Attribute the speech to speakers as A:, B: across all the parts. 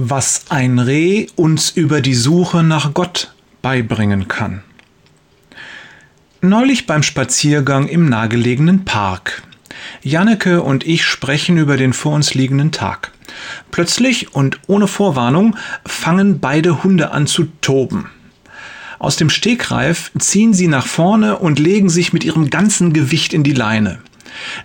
A: was ein Reh uns über die Suche nach Gott beibringen kann. Neulich beim Spaziergang im nahegelegenen Park. Janneke und ich sprechen über den vor uns liegenden Tag. Plötzlich und ohne Vorwarnung fangen beide Hunde an zu toben. Aus dem Stegreif ziehen sie nach vorne und legen sich mit ihrem ganzen Gewicht in die Leine.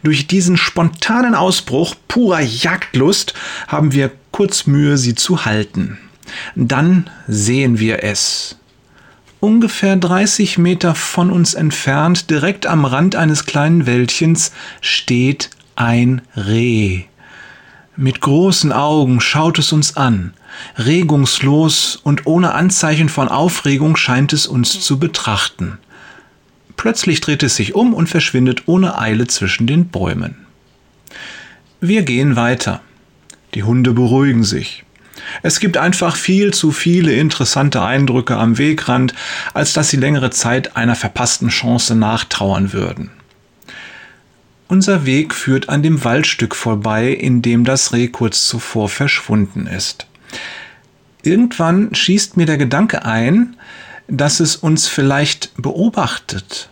A: Durch diesen spontanen Ausbruch purer Jagdlust haben wir kurz Mühe, sie zu halten. Dann sehen wir es. Ungefähr 30 Meter von uns entfernt, direkt am Rand eines kleinen Wäldchens, steht ein Reh. Mit großen Augen schaut es uns an. Regungslos und ohne Anzeichen von Aufregung scheint es uns zu betrachten. Plötzlich dreht es sich um und verschwindet ohne Eile zwischen den Bäumen. Wir gehen weiter. Die Hunde beruhigen sich. Es gibt einfach viel zu viele interessante Eindrücke am Wegrand, als dass sie längere Zeit einer verpassten Chance nachtrauern würden. Unser Weg führt an dem Waldstück vorbei, in dem das Reh kurz zuvor verschwunden ist. Irgendwann schießt mir der Gedanke ein, dass es uns vielleicht beobachtet.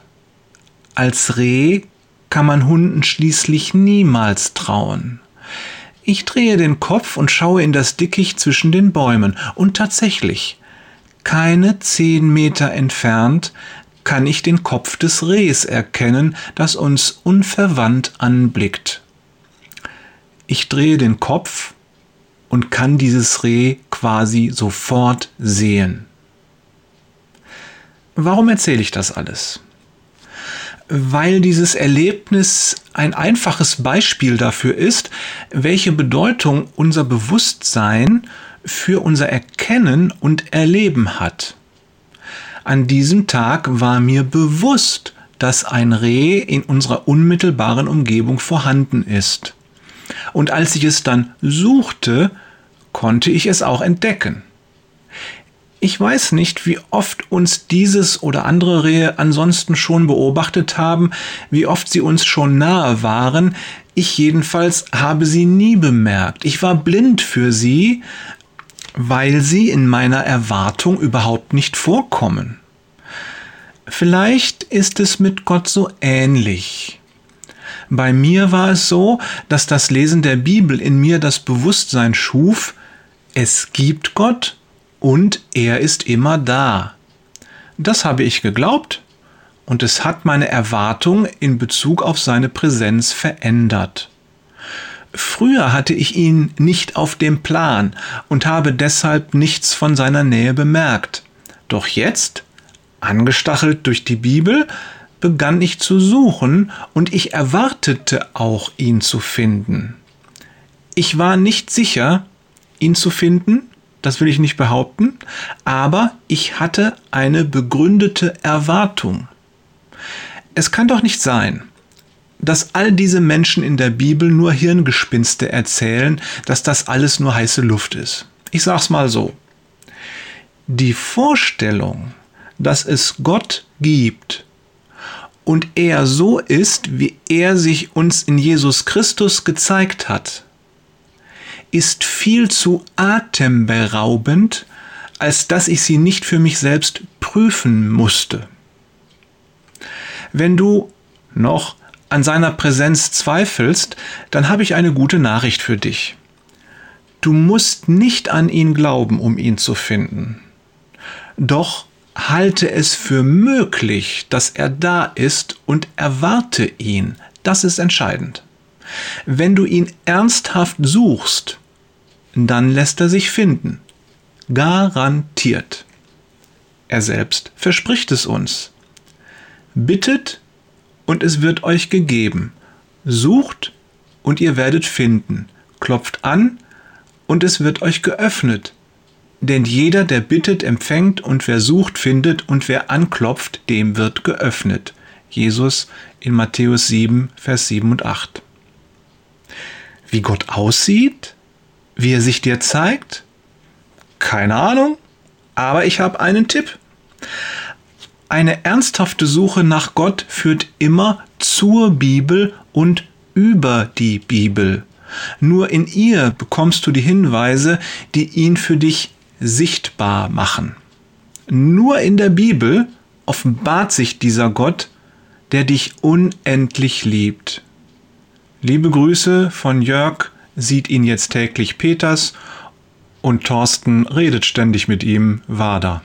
A: Als Reh kann man Hunden schließlich niemals trauen. Ich drehe den Kopf und schaue in das Dickicht zwischen den Bäumen, und tatsächlich, keine zehn Meter entfernt kann ich den Kopf des Rehs erkennen, das uns unverwandt anblickt. Ich drehe den Kopf und kann dieses Reh quasi sofort sehen. Warum erzähle ich das alles? Weil dieses Erlebnis ein einfaches Beispiel dafür ist, welche Bedeutung unser Bewusstsein für unser Erkennen und Erleben hat. An diesem Tag war mir bewusst, dass ein Reh in unserer unmittelbaren Umgebung vorhanden ist. Und als ich es dann suchte, konnte ich es auch entdecken. Ich weiß nicht, wie oft uns dieses oder andere Rehe ansonsten schon beobachtet haben, wie oft sie uns schon nahe waren. Ich jedenfalls habe sie nie bemerkt. Ich war blind für sie, weil sie in meiner Erwartung überhaupt nicht vorkommen. Vielleicht ist es mit Gott so ähnlich. Bei mir war es so, dass das Lesen der Bibel in mir das Bewusstsein schuf, es gibt Gott und er ist immer da. Das habe ich geglaubt und es hat meine Erwartung in Bezug auf seine Präsenz verändert. Früher hatte ich ihn nicht auf dem Plan und habe deshalb nichts von seiner Nähe bemerkt. Doch jetzt, angestachelt durch die Bibel, begann ich zu suchen und ich erwartete auch ihn zu finden. Ich war nicht sicher, ihn zu finden, das will ich nicht behaupten, aber ich hatte eine begründete Erwartung. Es kann doch nicht sein, dass all diese Menschen in der Bibel nur Hirngespinste erzählen, dass das alles nur heiße Luft ist. Ich sag's mal so. Die Vorstellung, dass es Gott gibt und er so ist, wie er sich uns in Jesus Christus gezeigt hat, ist viel zu atemberaubend, als dass ich sie nicht für mich selbst prüfen musste. Wenn du noch an seiner Präsenz zweifelst, dann habe ich eine gute Nachricht für dich. Du musst nicht an ihn glauben, um ihn zu finden. Doch halte es für möglich, dass er da ist und erwarte ihn. Das ist entscheidend. Wenn du ihn ernsthaft suchst, dann lässt er sich finden. Garantiert. Er selbst verspricht es uns. Bittet und es wird euch gegeben. Sucht und ihr werdet finden. Klopft an und es wird euch geöffnet. Denn jeder, der bittet, empfängt und wer sucht, findet und wer anklopft, dem wird geöffnet. Jesus in Matthäus 7, Vers 7 und 8. Wie Gott aussieht? Wie er sich dir zeigt? Keine Ahnung, aber ich habe einen Tipp. Eine ernsthafte Suche nach Gott führt immer zur Bibel und über die Bibel. Nur in ihr bekommst du die Hinweise, die ihn für dich sichtbar machen. Nur in der Bibel offenbart sich dieser Gott, der dich unendlich liebt. Liebe Grüße von Jörg, sieht ihn jetzt täglich Peters und Thorsten redet ständig mit ihm, Wader.